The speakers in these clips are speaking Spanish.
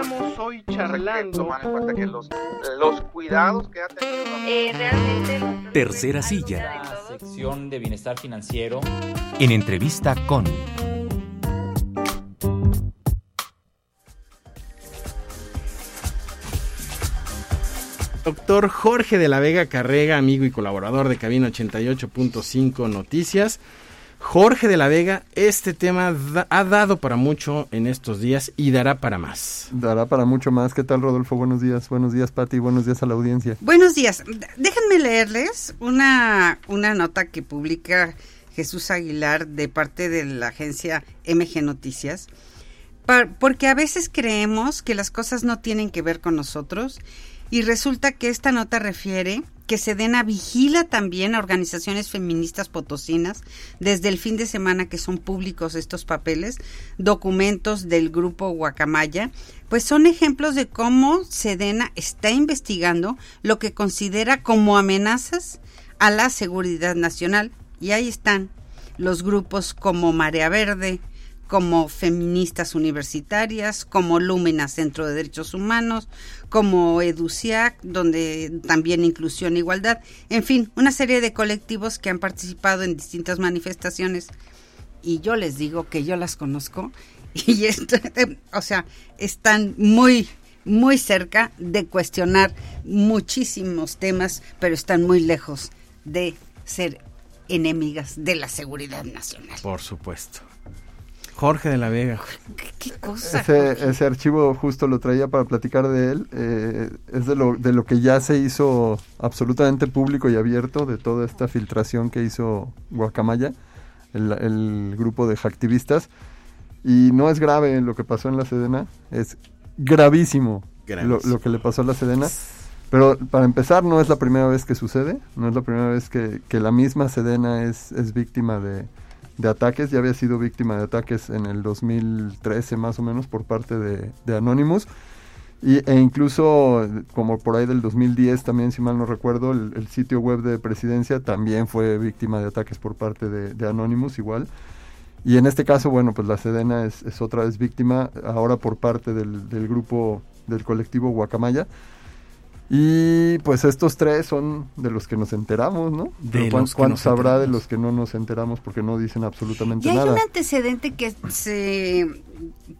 Estamos hoy charlando. Tomar en cuenta que los, los cuidados que ha tenido. Eh, realmente. Tercera silla. La sección de bienestar financiero. En entrevista con. Doctor Jorge de la Vega Carrega, amigo y colaborador de Cabina 88.5 Noticias. Jorge de la Vega, este tema da- ha dado para mucho en estos días y dará para más. Dará para mucho más. ¿Qué tal, Rodolfo? Buenos días. Buenos días, Pati. Buenos días a la audiencia. Buenos días. Déjenme leerles una, una nota que publica Jesús Aguilar de parte de la agencia MG Noticias, par- porque a veces creemos que las cosas no tienen que ver con nosotros y resulta que esta nota refiere que Sedena vigila también a organizaciones feministas potosinas desde el fin de semana que son públicos estos papeles, documentos del grupo Guacamaya, pues son ejemplos de cómo Sedena está investigando lo que considera como amenazas a la seguridad nacional. Y ahí están los grupos como Marea Verde, como feministas universitarias, como Lumina Centro de Derechos Humanos, como EDUCIAC, donde también inclusión e igualdad, en fin, una serie de colectivos que han participado en distintas manifestaciones y yo les digo que yo las conozco y esto, o sea, están muy muy cerca de cuestionar muchísimos temas, pero están muy lejos de ser enemigas de la seguridad nacional. Por supuesto. Jorge de la Vega. ¿Qué, qué cosa? Ese, ese archivo justo lo traía para platicar de él. eh, es de lo, de lo que ya se hizo absolutamente público y abierto, de toda esta filtración que hizo Guacamaya, el, el grupo de hacktivistas. Y no es grave lo que pasó en la Sedena, es gravísimo, Lo, Gravísimo. lo que le pasó a la Sedena. Pero para empezar, no es la primera vez que sucede, no es la primera vez que, que la misma Sedena es, es víctima de, de ataques, ya había sido víctima de ataques en el 2013 más o menos por parte de, de Anonymous. Y, e incluso como por ahí del 2010 también, si mal no recuerdo, el, el sitio web de presidencia también fue víctima de ataques por parte de, de Anonymous igual. Y en este caso, bueno, pues la Sedena es, es otra vez víctima, ahora por parte del, del grupo, del colectivo Guacamaya. Y pues estos tres son de los que nos enteramos, ¿no? De Pero ¿cuán- los que ¿Cuántos nos habrá de los que no nos enteramos porque no dicen absolutamente Y hay un antecedente que se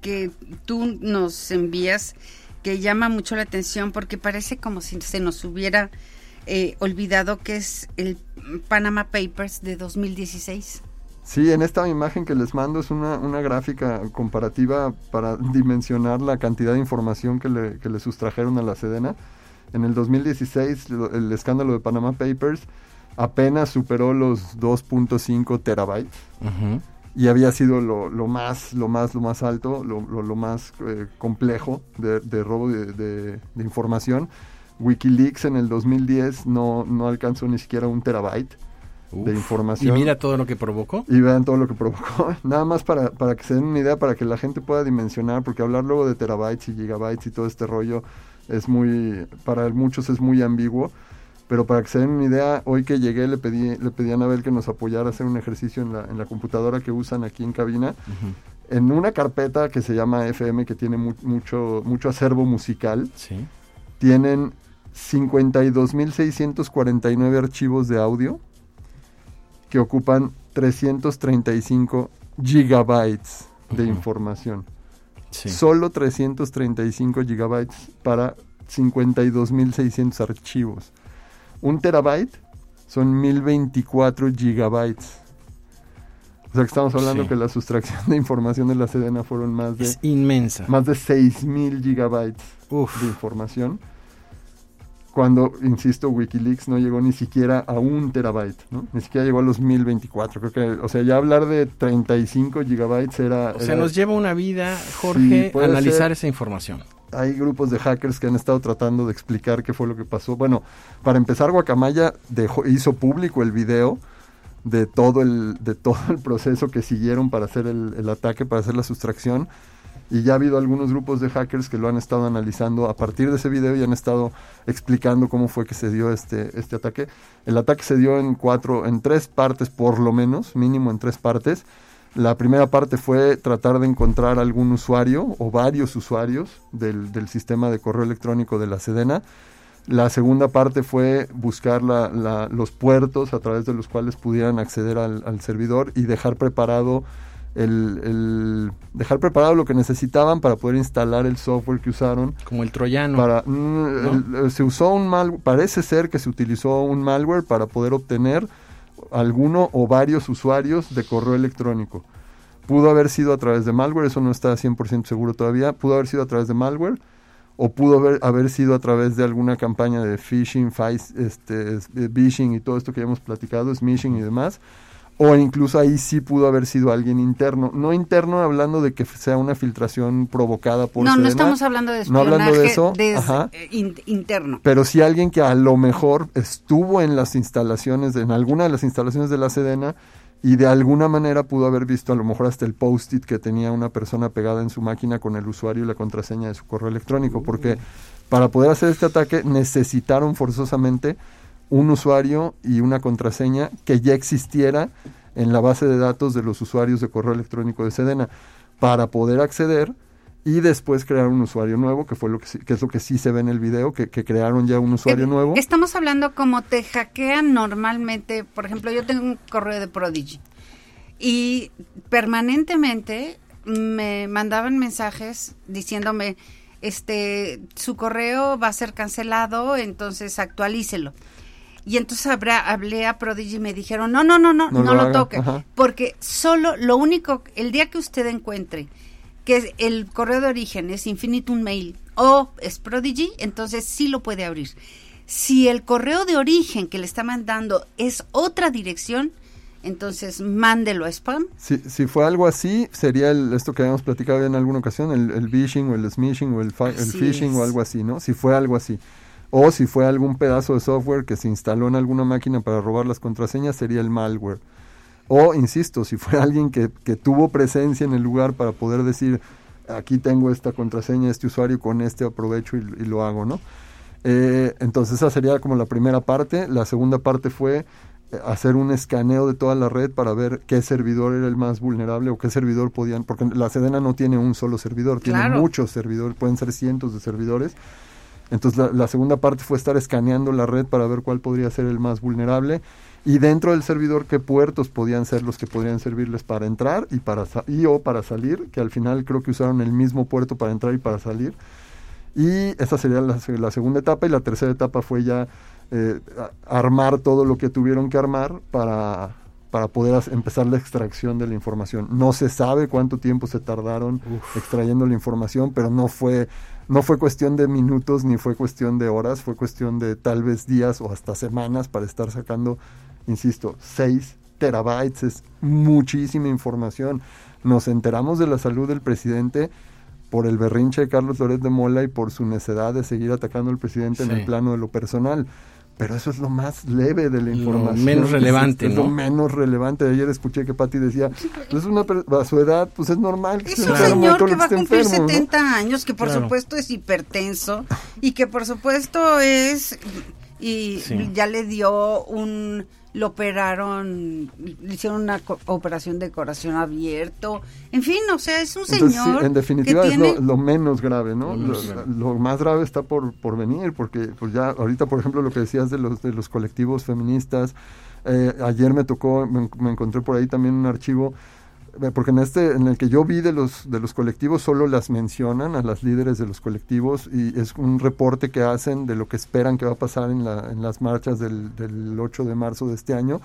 que tú nos envías que llama mucho la atención porque parece como si se nos hubiera eh, olvidado que es el Panama Papers de 2016. Sí, en esta imagen que les mando es una, una gráfica comparativa para dimensionar la cantidad de información que le, que le sustrajeron a la Sedena. En el 2016, lo- el escándalo de Panama Papers apenas superó los 2.5 terabytes Ujú. y había sido lo, lo más, lo más, lo más alto, lo, lo- lo más eh, complejo de, de robo de, de- de información. Wikileaks en el 2010 no, no alcanzó ni siquiera un terabyte de Uf. información. Y mira todo lo que provocó. Y vean todo lo que provocó. Nada más para, para que se den una idea, para que la gente pueda dimensionar, porque hablar luego de terabytes y gigabytes y todo este rollo es muy, para muchos es muy ambiguo. Pero para que se den una idea, hoy que llegué le pedí, le pedí a Anabel que nos apoyara a hacer un ejercicio en la, en la computadora que usan aquí en cabina. En una carpeta que se llama FM, que tiene mu- mucho, mucho acervo musical, Sí. tienen 52.649 archivos de audio que ocupan 335 gigabytes de información. Sí. Solo 335 gigabytes para 52.600 archivos. Un terabyte son 1024 gigabytes. O sea que estamos hablando Sí. que la sustracción de información de la Sedena fueron más de, Es inmensa. más de 6.000 gigabytes Uf. de información. Cuando, insisto, Wikileaks no llegó ni siquiera a un terabyte, ¿no? Ni siquiera llegó a los 1024. Creo que, o sea, ya hablar de 35 gigabytes era... O sea, era- nos lleva una vida, Jorge, Sí, analizar ser. esa información. hay grupos de hackers que han estado tratando de explicar qué fue lo que pasó. Bueno, para empezar, Guacamaya dejó, hizo público el video de todo el, de todo el proceso que siguieron para hacer el, el ataque, para hacer la sustracción. Y ya ha habido algunos grupos de hackers que lo han estado analizando a partir de ese video y han estado explicando cómo fue que se dio este, este ataque. El ataque se dio en cuatro, en tres partes por lo menos, mínimo en tres partes. La primera parte fue tratar de encontrar algún usuario o varios usuarios del, del sistema de correo electrónico de la Sedena. La segunda parte fue buscar la- los puertos a través de los cuales pudieran acceder al servidor y dejar preparado el, el- dejar preparado lo que necesitaban para poder instalar el software que usaron. Como el troyano. para mm, el- eh, se usó un mal parece ser que se utilizó un malware para poder obtener alguno o varios usuarios de correo electrónico. Pudo haber sido a través de malware eso no está 100% seguro todavía. Pudo haber sido a través de malware o pudo haber, haber sido a través de alguna campaña de phishing, phis- este, es- eh, phishing y todo esto que ya hemos platicado, smishing y demás, o incluso ahí sí pudo haber sido alguien interno. No interno hablando de que sea una filtración provocada por no, no estamos hablando de no hablando de eso, des- ajá. eh, in- interno. pero sí alguien que a lo mejor estuvo en las instalaciones, de- en alguna de las instalaciones de la Sedena y de alguna manera pudo haber visto a lo mejor hasta el post-it que tenía una persona pegada en su máquina con el usuario y la contraseña de su correo electrónico, porque para poder hacer este ataque necesitaron forzosamente un usuario y una contraseña que ya existiera en la base de datos de los usuarios de correo electrónico de Sedena para poder acceder y después crear un usuario nuevo, que fue lo que, que es lo que sí se ve en el video, que, que crearon ya un usuario Eh, nuevo. Estamos hablando como te hackean normalmente. Por ejemplo, yo tengo un correo de Prodigy y permanentemente me mandaban mensajes diciéndome, este, su correo va a ser cancelado, entonces actualícelo. Y entonces habrá- hablé a Prodigy y me dijeron, no, no, no, no, No no, lo toque, ajá. porque solo lo único, el día que usted encuentre que es- el correo de origen es Infinitum Mail o es Prodigy, entonces sí lo puede abrir. Si el correo de origen que le está mandando es otra dirección, entonces mándelo a spam. Si, si fue algo así, sería el- esto que habíamos platicado en alguna ocasión, el, el phishing o el smishing o el, el phishing o algo así, ¿no? Si fue algo así. O si fue algún pedazo de software que se instaló en alguna máquina para robar las contraseñas, sería el malware. O, insisto, si fue alguien que, que tuvo presencia en el lugar para poder decir, aquí tengo esta contraseña, este usuario, con este aprovecho y, y lo hago, ¿no? Eh, entonces esa sería como la primera parte. La segunda parte fue eh, hacer un escaneo de toda la red para ver qué servidor era el más vulnerable o qué servidor podían, porque la Sedena no tiene un solo servidor, tiene muchos servidores, pueden ser cientos de servidores. Entonces la, segunda parte fue estar escaneando la red para ver cuál podría ser el más vulnerable y dentro del servidor qué puertos podían ser los que podrían servirles para entrar y para y o para salir, que al final creo que usaron el mismo puerto para entrar y para salir. Y esa sería la, se- la segunda etapa y la tercera etapa fue ya eh, armar todo lo que tuvieron que armar para, para poder empezar la extracción de la información. No se sabe cuánto tiempo se tardaron extrayendo la información, pero no fue, no fue cuestión de minutos ni fue cuestión de horas, fue cuestión de tal vez días o hasta semanas para estar sacando, insisto, 6 terabytes, es muchísima información. Nos enteramos de la salud del presidente por el berrinche de Carlos Loret de Mola y por su necedad de seguir atacando al presidente en el plano de lo personal. Pero eso es lo más leve de la Lo información. menos relevante, es, es lo ¿no? menos relevante. Ayer escuché que Patti decía, "Pues es una per- a su edad, pues es normal. que Es se un señor lo que va a cumplir enfermo, ¿no?". 70 años, que por Claro. supuesto es hipertenso y que por supuesto es y Sí. ya le dio un lo operaron, le hicieron una co- operación de corazón abierto. En fin, o sea, es un Entonces, sí, señor en definitiva que es tiene lo, lo menos grave, ¿no? Lo más grave está por, por venir, porque pues ya ahorita, por ejemplo, lo que decías de los, de los colectivos feministas, eh, ayer me tocó, me, me encontré por ahí también un archivo, porque en este, en el que yo vi de los, de los colectivos, solo las mencionan a las líderes de los colectivos y es un reporte que hacen de lo que esperan que va a pasar en, la, en las marchas del, del 8 de marzo de este año.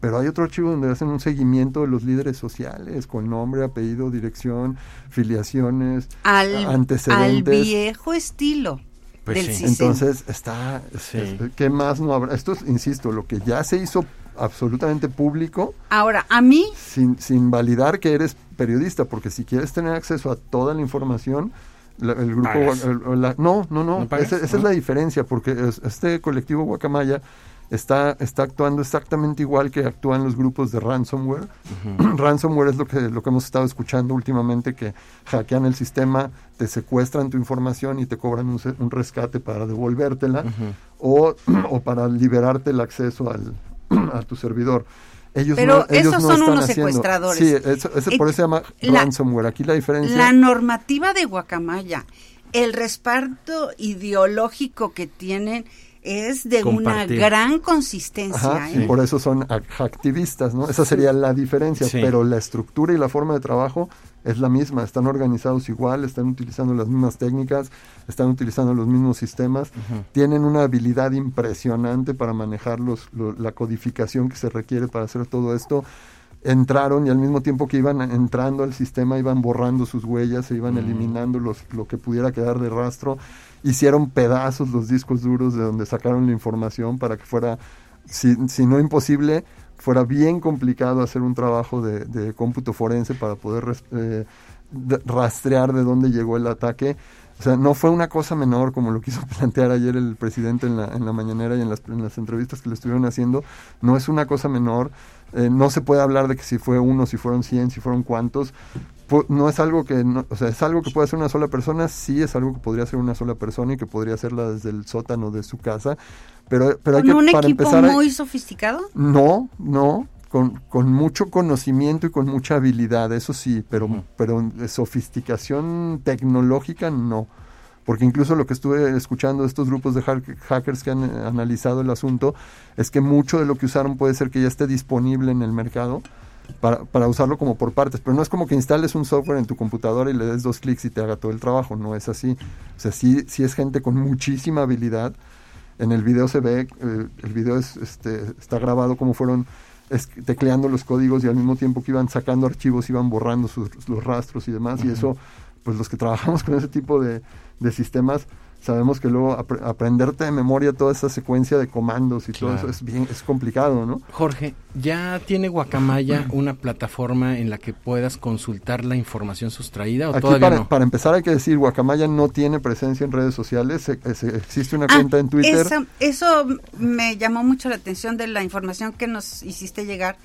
Pero hay otro archivo donde hacen un seguimiento de los líderes sociales con nombre, apellido, dirección, filiaciones, al, al antecedentes. viejo estilo Pues del sí. CISEN. Entonces está, Sí. es- ¿qué más no habrá? Esto es, insisto, lo que ya se hizo absolutamente público. Ahora, a mí sin, sin validar que eres periodista, porque si quieres tener acceso a toda la información, la- el grupo... El- la- no, no, no, esa, es la diferencia, porque es- este colectivo Guacamaya está, está actuando exactamente igual que actúan los grupos de ransomware. ransomware es lo que, lo que hemos estado escuchando últimamente, que hackean el sistema, te secuestran tu información y te cobran un rescate para devolvértela o, o para liberarte el acceso al, a tu servidor. ellos Pero no, ellos esos no son están unos haciendo. secuestradores. Sí, eso, eso por eso se llama la- ransomware. Aquí la diferencia... La normativa de Guacamaya, el respaldo ideológico que tienen es de Compartir. una gran consistencia. Ajá, ¿eh? y por eso son ac- activistas, ¿no? Esa sería la diferencia, Sí. pero la estructura y la forma de trabajo es la misma, están organizados igual, están utilizando las mismas técnicas, están utilizando los mismos sistemas, tienen una habilidad impresionante para manejar los, lo- la codificación que se requiere para hacer todo esto. Entraron y al mismo tiempo que iban entrando al sistema iban borrando sus huellas, se iban eliminando los, lo que pudiera quedar de rastro, hicieron pedazos los discos duros de donde sacaron la información para que fuera si, si no imposible, fuera bien complicado hacer un trabajo de, de cómputo forense para poder eh, rastrear de dónde llegó el ataque. O sea, no fue una cosa menor como lo quiso plantear ayer el presidente en la, en la mañanera y en las, en las entrevistas que le estuvieron haciendo. No es una cosa menor. Eh, no se puede hablar de que si fue uno, si fueron 100, si fueron cuántos. Pu- No es algo que, no- o sea, es algo que puede hacer una sola persona, sí es algo que podría hacer una sola persona y que podría hacerla desde el sótano de su casa, pero, pero hay ¿Con que, un para equipo empezar, muy sofisticado? no, no, con, con mucho conocimiento y con mucha habilidad, eso sí, pero, pero de sofisticación tecnológica no. Porque incluso lo que estuve escuchando de estos grupos de hack- hackers que han eh, analizado el asunto es que mucho de lo que usaron puede ser que ya esté disponible en el mercado para, para usarlo como por partes. Pero no es como que instales un software en tu computadora y le des dos clics y te haga todo el trabajo. No es así. O sea, sí, sí es gente con muchísima habilidad. En el video se ve, eh, el video es, este, está grabado como fueron tecleando los códigos y al mismo tiempo que iban sacando archivos iban borrando sus, los rastros y demás. Y eso, pues los que trabajamos con ese tipo de, de sistemas, sabemos que luego apre- aprenderte de memoria toda esa secuencia de comandos y todo eso es bien, es complicado, ¿no? Jorge, ¿ya tiene Guacamaya una plataforma en la que puedas consultar la información sustraída o Aquí todavía para, no? para empezar hay que decir, Guacamaya no tiene presencia en redes sociales, se- se- existe una Ah, cuenta en Twitter. esa- eso me llamó mucho la atención de la información que nos hiciste llegar,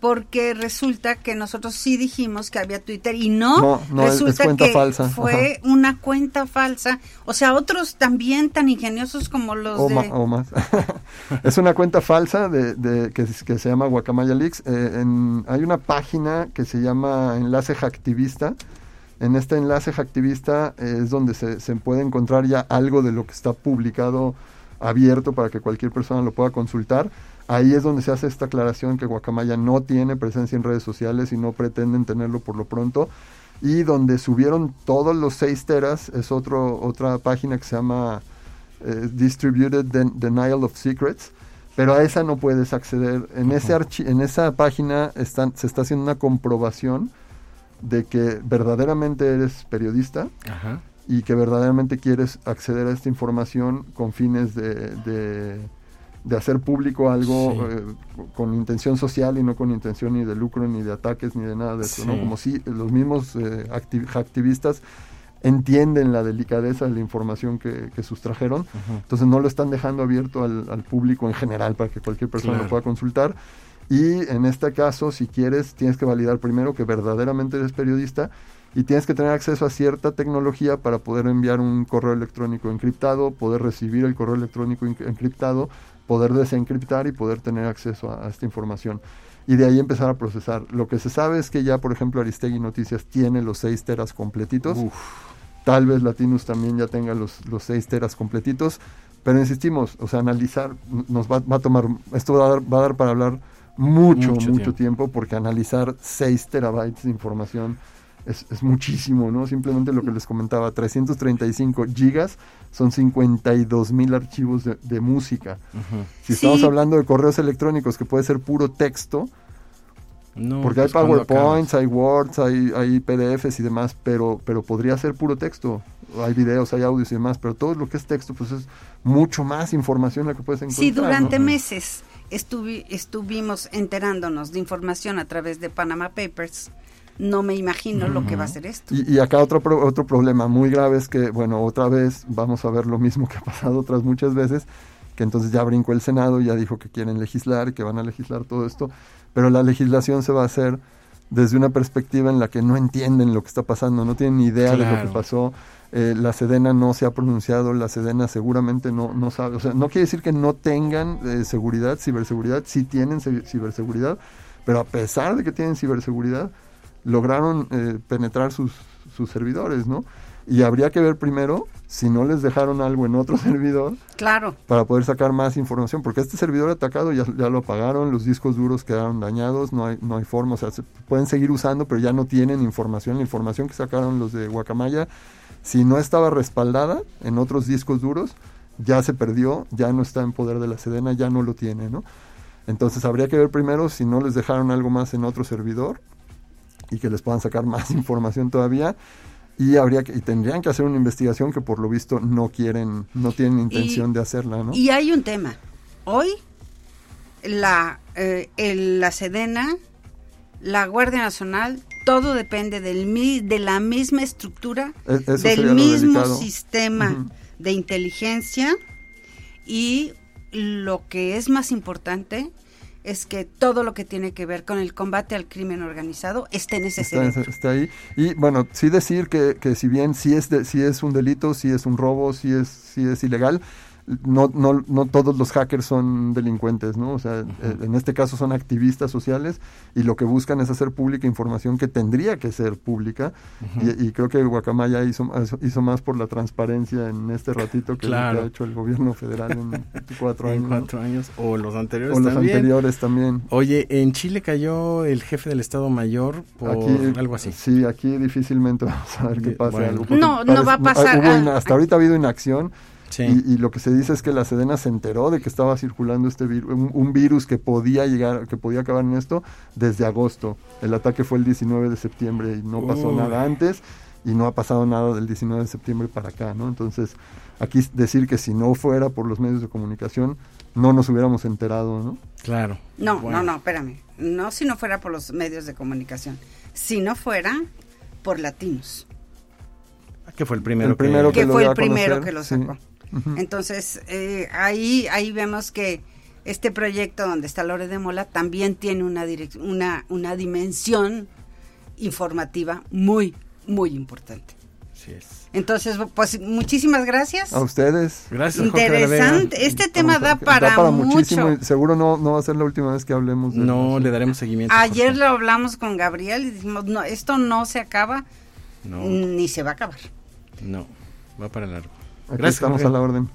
porque resulta que nosotros sí dijimos que había Twitter y no, No, no, es- es resulta que falsa, fue una cuenta falsa. O sea, otros también tan ingeniosos como los o, de... ma- o más. es una cuenta falsa de, de- que, se llama Guacamaya Leaks. Eh, en- hay una página que se llama Enlace Hacktivista. En este enlace Hacktivista es donde se, se puede encontrar ya algo de lo que está publicado abierto para que cualquier persona lo pueda consultar. Ahí es donde se hace esta aclaración que Guacamaya no tiene presencia en redes sociales y no pretenden tenerlo por lo pronto. Y donde subieron todos los 6 teras es otro, otra página que se llama eh, Distributed Den- Denial of Secrets, pero a esa no puedes acceder. En, ese archi- en esa página están, se está haciendo una comprobación de que verdaderamente eres periodista Ajá. y que verdaderamente quieres acceder a esta información con fines de, de, de hacer público algo Sí. eh, con intención social y no con intención ni de lucro, ni de ataques, ni de nada de eso, ¿no? Como si los mismos eh, acti- activistas entienden la delicadeza de la información que, que sustrajeron, entonces no lo están dejando abierto al, al público en general para que cualquier persona Claro. lo pueda consultar. Y en este caso, si quieres, tienes que validar primero que verdaderamente eres periodista y tienes que tener acceso a cierta tecnología para poder enviar un correo electrónico encriptado, poder recibir el correo electrónico en- encriptado, poder desencriptar y poder tener acceso a, a esta información. Y de ahí empezar a procesar. Lo que se sabe es que ya, por ejemplo, Aristegui Noticias tiene los 6 teras completitos. Tal vez Latinus también ya tenga los, los 6 teras completitos. Pero insistimos, o sea, analizar nos va, va a tomar, esto va a dar, va a dar para hablar mucho, Mucho mucho, tiempo. tiempo. porque analizar 6 terabytes de información es, es muchísimo, ¿no? Simplemente lo que les comentaba, 335 gigas son 52 mil archivos de, de música. Si Sí. estamos hablando de correos electrónicos, que puede ser puro texto, No, porque hay pues, ¿cuándo PowerPoints, hay Words, hay, hay PDFs y demás, pero, pero podría ser puro texto. Hay videos, hay audios y demás, pero todo lo que es texto, pues es mucho más información la que puedes encontrar. Si durante ¿no? meses estuvi- estuvimos enterándonos de información a través de Panama Papers, no me imagino lo que va a ser esto. Y, y acá otro, pro- otro problema muy grave es que, bueno, otra vez vamos a ver lo mismo que ha pasado otras muchas veces, que entonces ya brincó el Senado, ya dijo que quieren legislar, que van a legislar todo esto, pero la legislación se va a hacer desde una perspectiva en la que no entienden lo que está pasando, no tienen ni idea de lo que pasó. Eh, la Sedena no se ha pronunciado, la Sedena seguramente no, no sabe, o sea, no quiere decir que no tengan eh, seguridad, ciberseguridad, sí tienen ci- ciberseguridad, pero a pesar de que tienen ciberseguridad, lograron eh, penetrar sus, sus servidores, ¿no? Y habría que ver primero si no les dejaron algo en otro servidor Claro. para poder sacar más información, porque este servidor atacado ya, ya lo apagaron, los discos duros quedaron dañados, no hay, no hay forma, o sea, se pueden seguir usando, pero ya no tienen información. La información que sacaron los de Guacamaya, si no estaba respaldada en otros discos duros, ya se perdió, ya no está en poder de la Sedena, ya no lo tiene, ¿no? Entonces habría que ver primero si no les dejaron algo más en otro servidor y que les puedan sacar más información todavía y habría que, y tendrían que hacer una investigación que por lo visto no quieren, no tienen intención Y- de hacerla, ¿no? Y hay un tema. Hoy, la, eh, el- la Sedena, la Guardia Nacional, todo depende del, mi- de la misma estructura, E- del mismo sistema de inteligencia y lo que es más importante es que todo lo que tiene que ver con el combate al crimen organizado esté en ese está, cerebro. está ahí. Y bueno, sí decir que, que si bien sí es, de, sí es un delito, sí es un robo, sí es, sí es ilegal, no, no, no todos los hackers son delincuentes, ¿no? O sea, eh, en este caso son activistas sociales y lo que buscan es hacer pública información que tendría que ser pública. y, y creo que Guacamaya hizo, hizo más por la transparencia en este ratito que Claro. lo que ha hecho el gobierno federal en cuatro En años. ¿no? cuatro años. O los anteriores O los también. anteriores también. Oye, en Chile cayó el jefe del Estado Mayor por algo así. Sí, aquí difícilmente vamos a ver qué pasa. bueno. No, no va a pasar, hubo ah, hasta ahorita ha habido inacción Sí. y, y lo que se dice es que la Sedena se enteró de que estaba circulando este virus, un, un virus que podía llegar, que podía acabar en esto desde agosto. El ataque fue el 19 de septiembre y no pasó Uy. nada antes y no ha pasado nada del 19 de septiembre para acá, ¿no? Entonces, aquí decir que si no fuera por los medios de comunicación, no nos hubiéramos enterado, ¿no? Claro. No, Bueno. no, no, espérame. No si no fuera por los medios de comunicación. Si no fuera por latinos. Que fue el primero, El primero que lo fue el primero conocer, que lo sí. Entonces, eh, ahí, ahí vemos que este proyecto donde está Lore de Mola también tiene una, una, una dimensión informativa muy, muy importante. Así es. Entonces, pues muchísimas gracias. A ustedes. Gracias, Jorge. Interesante. Este tema da para, mucho. muchísimo seguro no, no va a ser la última vez que hablemos de No le daremos seguimiento. Ayer Jorge. lo hablamos con Gabriel y dijimos, no, esto no se acaba No, ni se va a acabar. no. Va para largo. Aquí Gracias, estamos Jorge. a la orden.